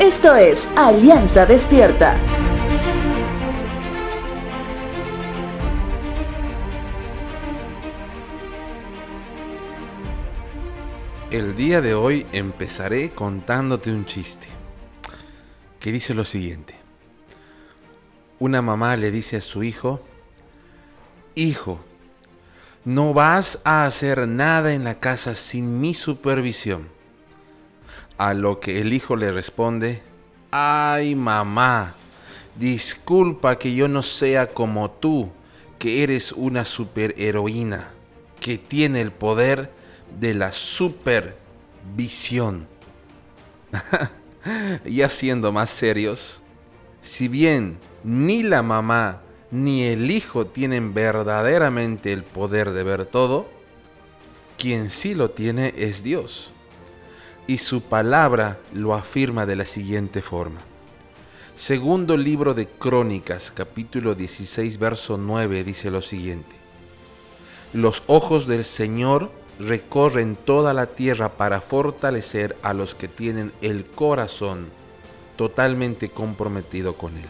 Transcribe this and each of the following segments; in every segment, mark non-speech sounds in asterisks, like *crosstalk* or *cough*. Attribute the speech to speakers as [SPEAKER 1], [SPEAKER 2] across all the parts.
[SPEAKER 1] Esto es Alianza Despierta.
[SPEAKER 2] El día de hoy empezaré contándote un chiste que dice lo siguiente. Una mamá le dice a su hijo, Hijo, no vas a hacer nada en la casa sin mi supervisión. A lo que el hijo le responde, Ay mamá, disculpa que yo no sea como tú, que eres una superheroína, que tiene el poder de la supervisión. *laughs* ya siendo más serios, si bien ni la mamá ni el hijo tienen verdaderamente el poder de ver todo, quien sí lo tiene es Dios. Y su palabra lo afirma de la siguiente forma. Segundo libro de Crónicas, capítulo 16, verso 9, dice lo siguiente. Los ojos del Señor recorren toda la tierra para fortalecer a los que tienen el corazón totalmente comprometido con Él.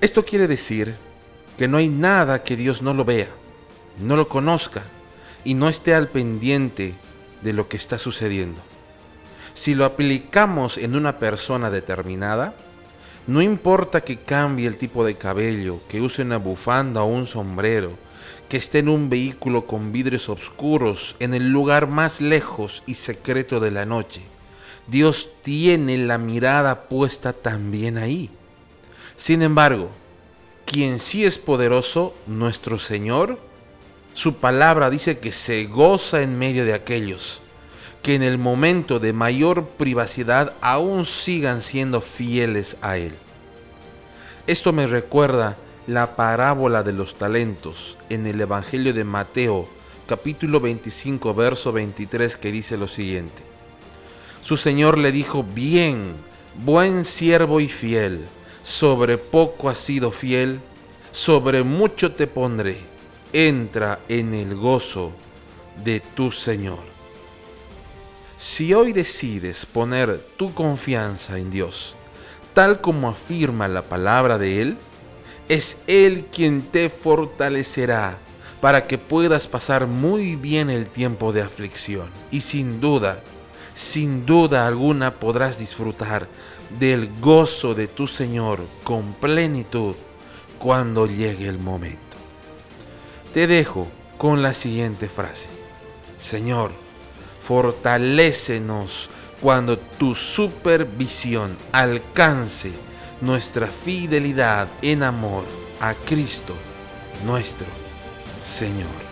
[SPEAKER 2] Esto quiere decir que no hay nada que Dios no lo vea, no lo conozca y no esté al pendiente de lo que está sucediendo. Si lo aplicamos en una persona determinada, no importa que cambie el tipo de cabello, que use una bufanda o un sombrero, que esté en un vehículo con vidrios oscuros en el lugar más lejos y secreto de la noche. Dios tiene la mirada puesta también ahí. Sin embargo, quien sí es poderoso, nuestro Señor, su palabra dice que se goza en medio de aquellos que en el momento de mayor privacidad aún sigan siendo fieles a Él. Esto me recuerda la parábola de los talentos en el Evangelio de Mateo, capítulo 25, verso 23, que dice lo siguiente. Su Señor le dijo, bien, buen siervo y fiel, sobre poco has sido fiel, sobre mucho te pondré, entra en el gozo de tu Señor. Si hoy decides poner tu confianza en Dios, tal como afirma la palabra de Él, es Él quien te fortalecerá para que puedas pasar muy bien el tiempo de aflicción. Y sin duda, sin duda alguna podrás disfrutar del gozo de tu Señor con plenitud cuando llegue el momento. Te dejo con la siguiente frase. Señor, fortalécenos cuando tu supervisión alcance nuestra fidelidad en amor a Cristo nuestro Señor.